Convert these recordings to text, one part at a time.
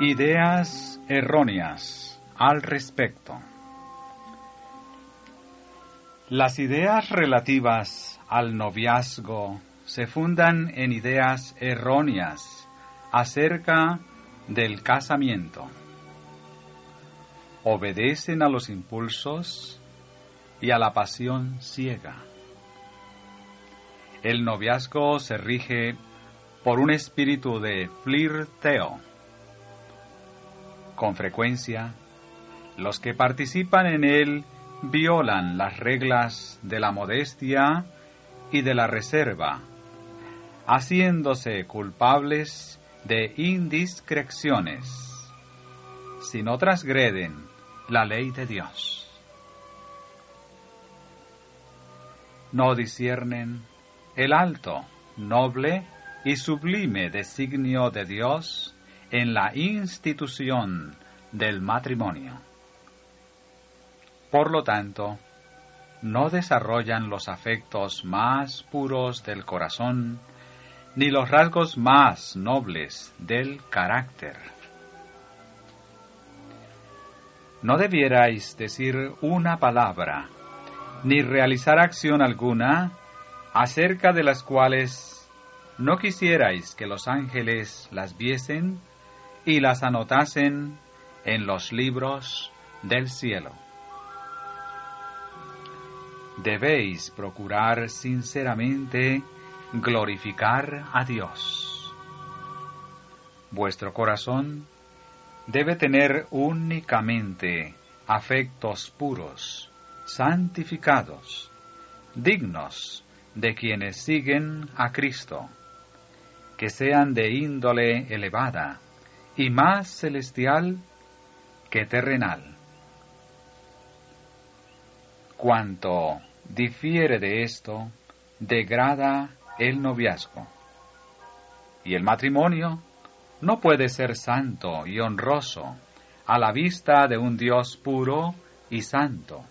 Ideas erróneas al respecto. Las ideas relativas al noviazgo se fundan en ideas erróneas acerca del casamiento. Obedecen a los impulsos y a la pasión ciega. El noviazgo se rige por un espíritu de flirteo. Con frecuencia, los que participan en él violan las reglas de la modestia y de la reserva, haciéndose culpables de indiscreciones, si no transgreden la ley de Dios. No disciernen el alto, noble y sublime designio de Dios en la institución del matrimonio. Por lo tanto, no desarrollan los afectos más puros del corazón ni los rasgos más nobles del carácter. No debierais decir una palabra, ni realizar acción alguna acerca de las cuales no quisierais que los ángeles las viesen y las anotasen en los libros del cielo. Debéis procurar sinceramente glorificar a Dios. Vuestro corazón debe tener únicamente afectos puros, santificados, dignos de quienes siguen a Cristo que sean de índole elevada y más celestial que terrenal. Cuanto difiere de esto, degrada el noviazgo. Y el matrimonio no puede ser santo y honroso a la vista de un Dios puro y santo,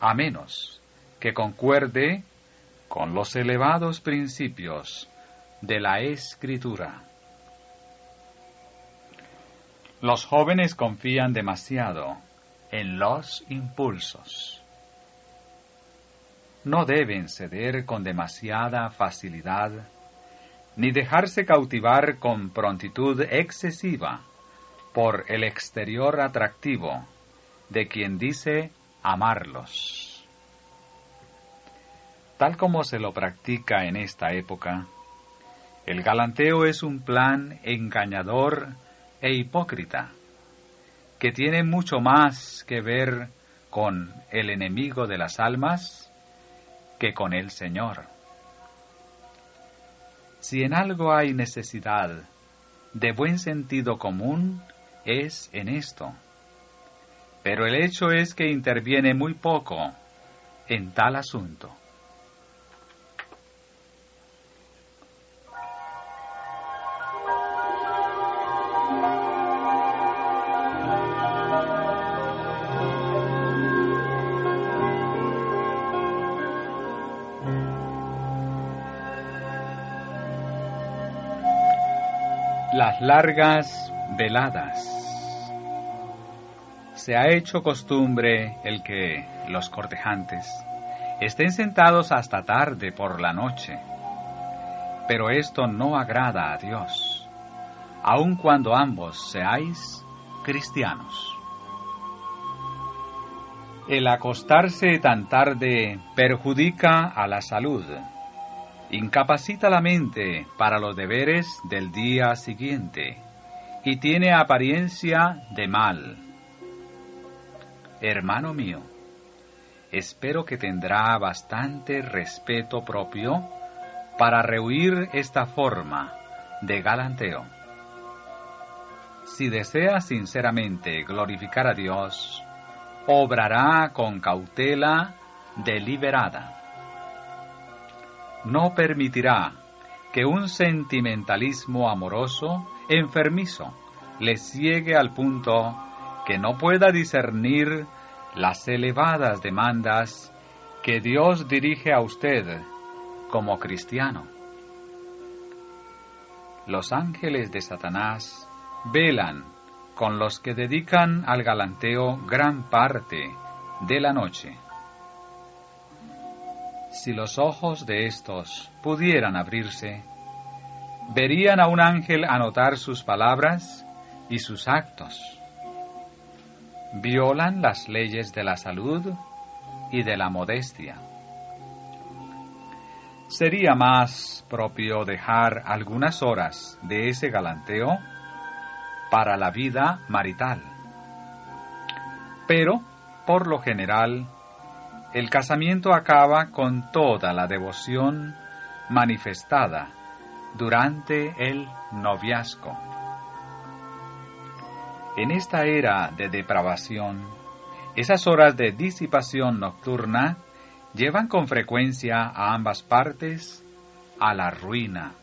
a menos que concuerde con los elevados principios de la escritura. Los jóvenes confían demasiado en los impulsos. No deben ceder con demasiada facilidad, ni dejarse cautivar con prontitud excesiva por el exterior atractivo de quien dice amarlos. Tal como se lo practica en esta época, el galanteo es un plan engañador e hipócrita, que tiene mucho más que ver con el enemigo de las almas que con el Señor. Si en algo hay necesidad de buen sentido común, es en esto. Pero el hecho es que interviene muy poco en tal asunto. Las largas veladas. Se ha hecho costumbre el que los cortejantes estén sentados hasta tarde por la noche, pero esto no agrada a Dios, aun cuando ambos seáis cristianos. El acostarse tan tarde perjudica a la salud incapacita la mente para los deberes del día siguiente y tiene apariencia de mal. Hermano mío, espero que tendrá bastante respeto propio para rehuir esta forma de galanteo. Si desea sinceramente glorificar a Dios, obrará con cautela deliberada no permitirá que un sentimentalismo amoroso enfermizo le ciegue al punto que no pueda discernir las elevadas demandas que Dios dirige a usted como cristiano. Los ángeles de Satanás velan con los que dedican al galanteo gran parte de la noche. Si los ojos de estos pudieran abrirse, verían a un ángel anotar sus palabras y sus actos. Violan las leyes de la salud y de la modestia. Sería más propio dejar algunas horas de ese galanteo para la vida marital. Pero, por lo general, el casamiento acaba con toda la devoción manifestada durante el noviazgo. En esta era de depravación, esas horas de disipación nocturna llevan con frecuencia a ambas partes a la ruina.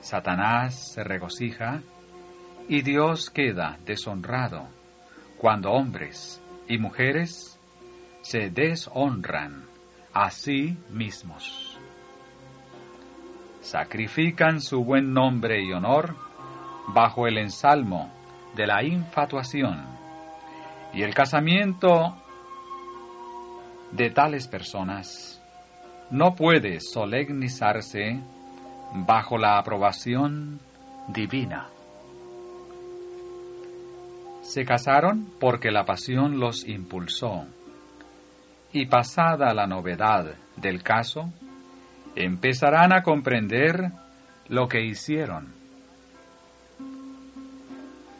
Satanás se regocija y Dios queda deshonrado cuando hombres y mujeres se deshonran a sí mismos. Sacrifican su buen nombre y honor bajo el ensalmo de la infatuación y el casamiento de tales personas no puede solemnizarse bajo la aprobación divina. Se casaron porque la pasión los impulsó, y pasada la novedad del caso, empezarán a comprender lo que hicieron.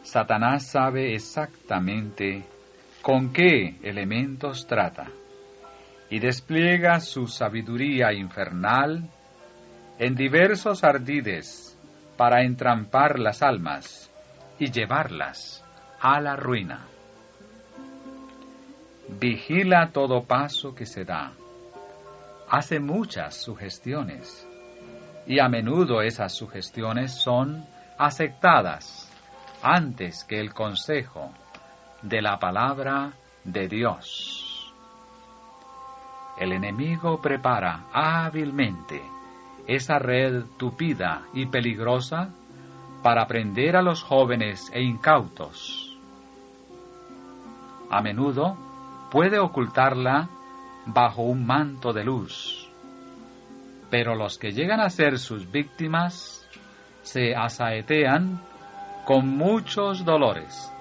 Satanás sabe exactamente con qué elementos trata y despliega su sabiduría infernal en diversos ardides para entrampar las almas y llevarlas a la ruina. Vigila todo paso que se da. Hace muchas sugestiones y a menudo esas sugestiones son aceptadas antes que el consejo de la palabra de Dios. El enemigo prepara hábilmente esa red tupida y peligrosa para prender a los jóvenes e incautos a menudo puede ocultarla bajo un manto de luz, pero los que llegan a ser sus víctimas se asaetean con muchos dolores.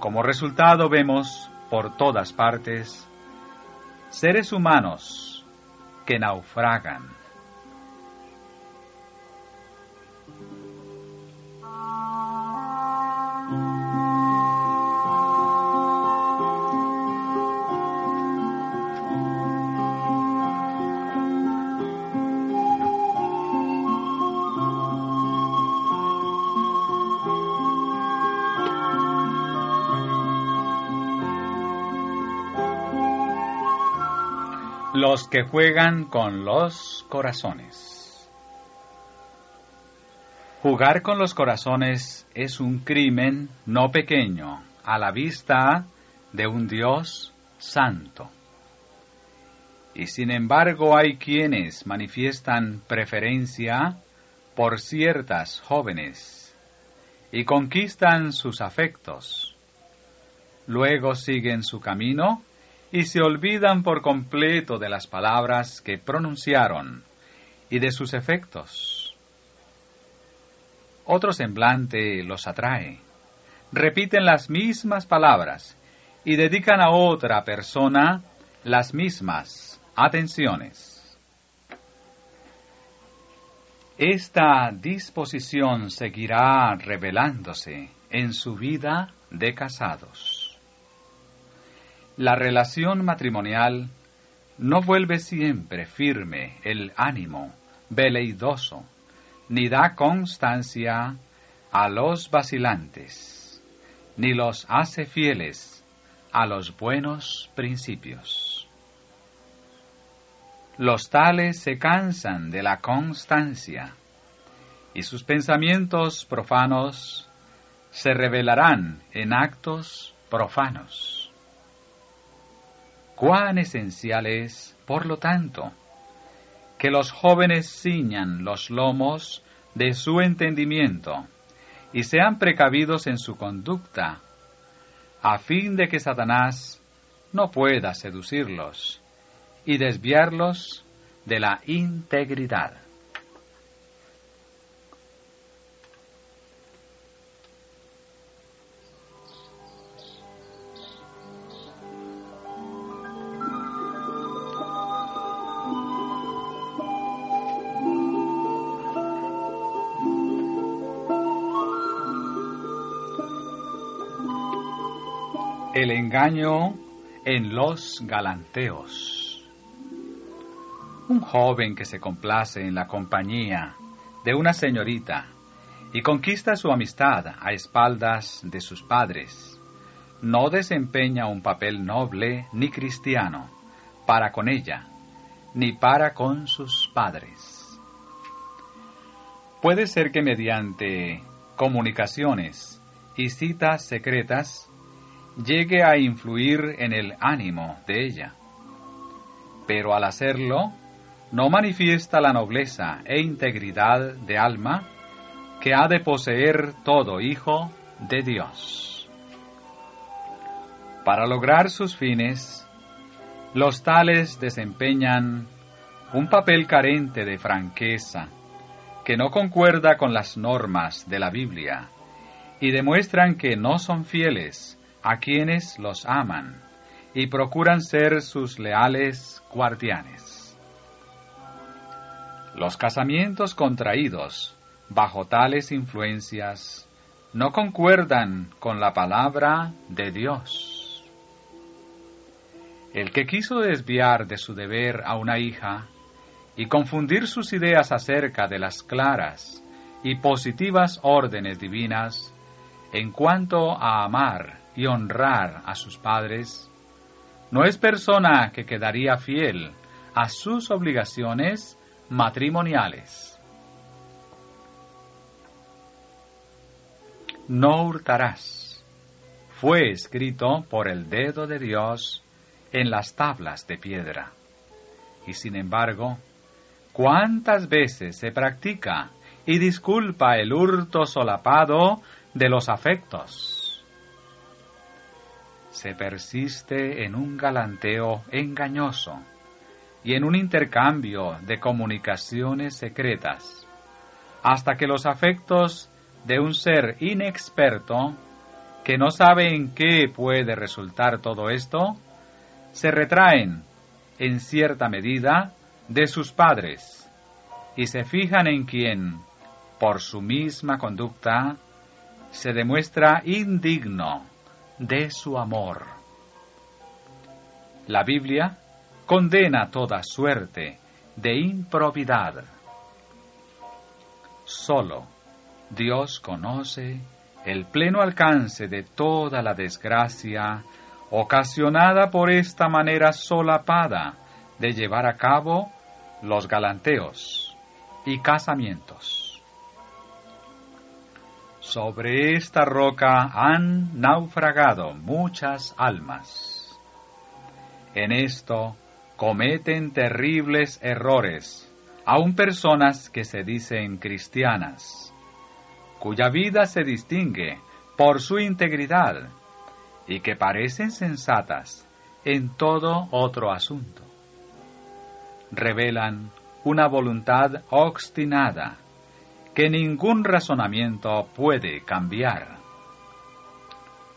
Como resultado vemos por todas partes seres humanos que naufragan Los que juegan con los corazones. Jugar con los corazones es un crimen no pequeño a la vista de un Dios santo. Y sin embargo hay quienes manifiestan preferencia por ciertas jóvenes y conquistan sus afectos. Luego siguen su camino y se olvidan por completo de las palabras que pronunciaron y de sus efectos. Otro semblante los atrae, repiten las mismas palabras y dedican a otra persona las mismas atenciones. Esta disposición seguirá revelándose en su vida de casados. La relación matrimonial no vuelve siempre firme el ánimo veleidoso, ni da constancia a los vacilantes, ni los hace fieles a los buenos principios. Los tales se cansan de la constancia, y sus pensamientos profanos se revelarán en actos profanos. Cuán esencial es, por lo tanto, que los jóvenes ciñan los lomos de su entendimiento y sean precavidos en su conducta, a fin de que Satanás no pueda seducirlos y desviarlos de la integridad. El engaño en los galanteos. Un joven que se complace en la compañía de una señorita y conquista su amistad a espaldas de sus padres, no desempeña un papel noble ni cristiano para con ella, ni para con sus padres. Puede ser que mediante comunicaciones y citas secretas llegue a influir en el ánimo de ella. Pero al hacerlo, no manifiesta la nobleza e integridad de alma que ha de poseer todo hijo de Dios. Para lograr sus fines, los tales desempeñan un papel carente de franqueza, que no concuerda con las normas de la Biblia, y demuestran que no son fieles a quienes los aman y procuran ser sus leales guardianes. Los casamientos contraídos bajo tales influencias no concuerdan con la palabra de Dios. El que quiso desviar de su deber a una hija y confundir sus ideas acerca de las claras y positivas órdenes divinas en cuanto a amar y honrar a sus padres, no es persona que quedaría fiel a sus obligaciones matrimoniales. No hurtarás. Fue escrito por el dedo de Dios en las tablas de piedra. Y sin embargo, ¿cuántas veces se practica y disculpa el hurto solapado de los afectos? se persiste en un galanteo engañoso y en un intercambio de comunicaciones secretas, hasta que los afectos de un ser inexperto, que no sabe en qué puede resultar todo esto, se retraen, en cierta medida, de sus padres, y se fijan en quien, por su misma conducta, se demuestra indigno de su amor. La Biblia condena toda suerte de improbidad. Solo Dios conoce el pleno alcance de toda la desgracia ocasionada por esta manera solapada de llevar a cabo los galanteos y casamientos. Sobre esta roca han naufragado muchas almas. En esto cometen terribles errores, aun personas que se dicen cristianas, cuya vida se distingue por su integridad y que parecen sensatas en todo otro asunto. Revelan una voluntad obstinada que ningún razonamiento puede cambiar.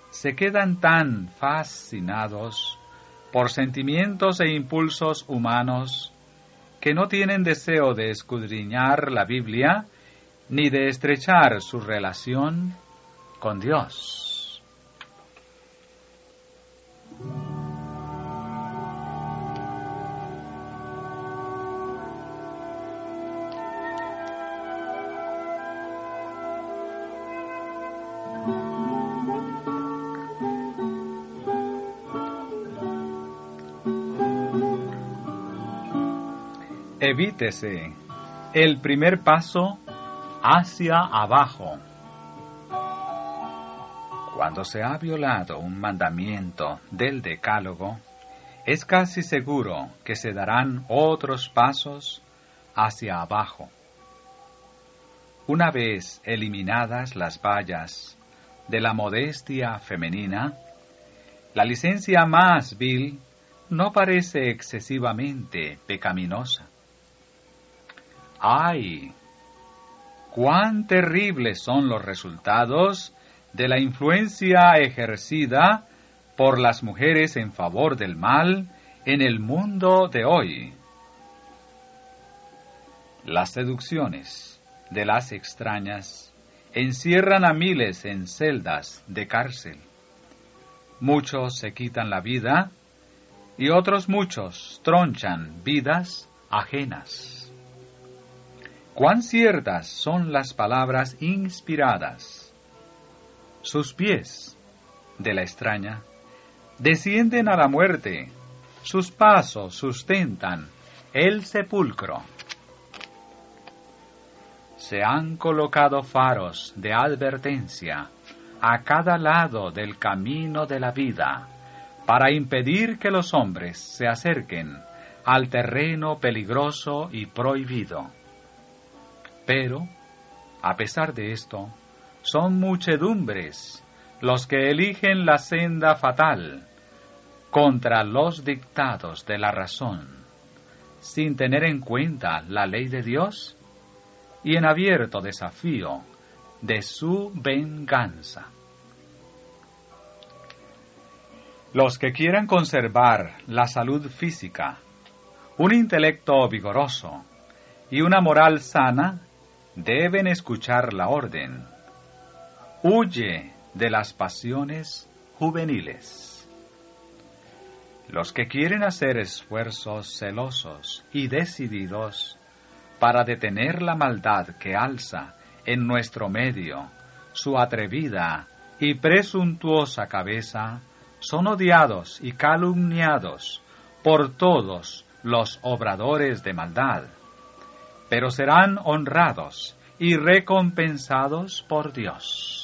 Se quedan tan fascinados por sentimientos e impulsos humanos que no tienen deseo de escudriñar la Biblia ni de estrechar su relación con Dios. Evítese el primer paso hacia abajo. Cuando se ha violado un mandamiento del decálogo, es casi seguro que se darán otros pasos hacia abajo. una vez eliminadas las vallas de la modestia femenina, la licencia más vil no parece excesivamente pecaminosa. ¡Ay! ¡Cuán terribles son los resultados de la influencia ejercida por las mujeres en favor del mal en el mundo de hoy! Las seducciones de las extrañas encierran a miles en celdas de cárcel. Muchos se quitan la vida y otros muchos tronchan vidas ajenas. Cuán ciertas son las palabras inspiradas. Sus pies, de la extraña, descienden a la muerte, sus pasos sustentan el sepulcro. Se han colocado faros de advertencia a cada lado del camino de la vida para impedir que los hombres se acerquen al terreno peligroso y prohibido. Pero, a pesar de esto, son muchedumbres los que eligen la senda fatal contra los dictados de la razón, sin tener en cuenta la ley de Dios y en abierto desafío de su venganza. Los que quieran conservar la salud física, un intelecto vigoroso y una moral sana deben escuchar la orden. Huye de las pasiones juveniles. Los que quieren hacer esfuerzos celosos y decididos para detener la maldad que alza en nuestro medio su atrevida y presuntuosa cabeza, son odiados y calumniados por todos los obradores de maldad, pero serán honrados y recompensados por Dios.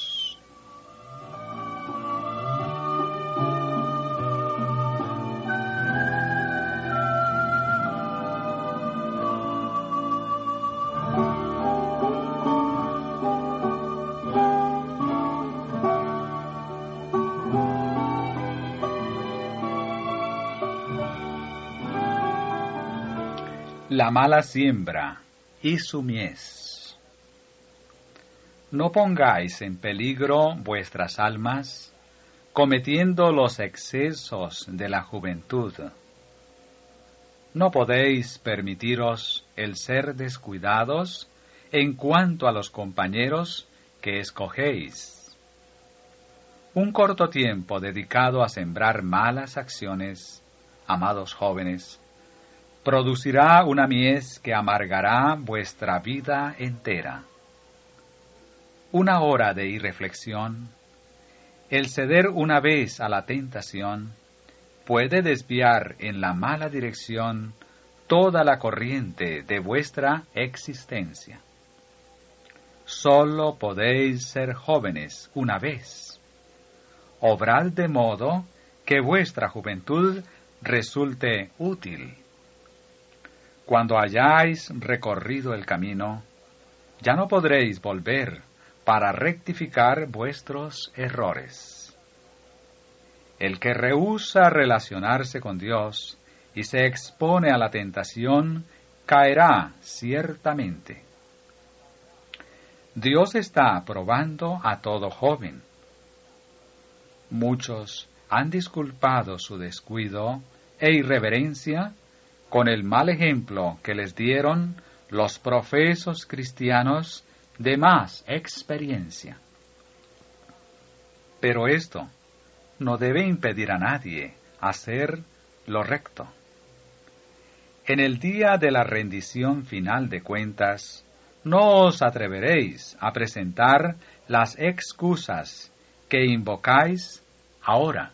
la mala siembra y su mies. No pongáis en peligro vuestras almas cometiendo los excesos de la juventud. No podéis permitiros el ser descuidados en cuanto a los compañeros que escogéis. Un corto tiempo dedicado a sembrar malas acciones, amados jóvenes, producirá una mies que amargará vuestra vida entera. Una hora de irreflexión, el ceder una vez a la tentación, puede desviar en la mala dirección toda la corriente de vuestra existencia. Solo podéis ser jóvenes una vez. Obrad de modo que vuestra juventud resulte útil cuando hayáis recorrido el camino, ya no podréis volver para rectificar vuestros errores. El que rehúsa relacionarse con Dios y se expone a la tentación, caerá ciertamente. Dios está probando a todo joven. Muchos han disculpado su descuido e irreverencia con el mal ejemplo que les dieron los profesos cristianos de más experiencia. Pero esto no debe impedir a nadie hacer lo recto. En el día de la rendición final de cuentas, no os atreveréis a presentar las excusas que invocáis ahora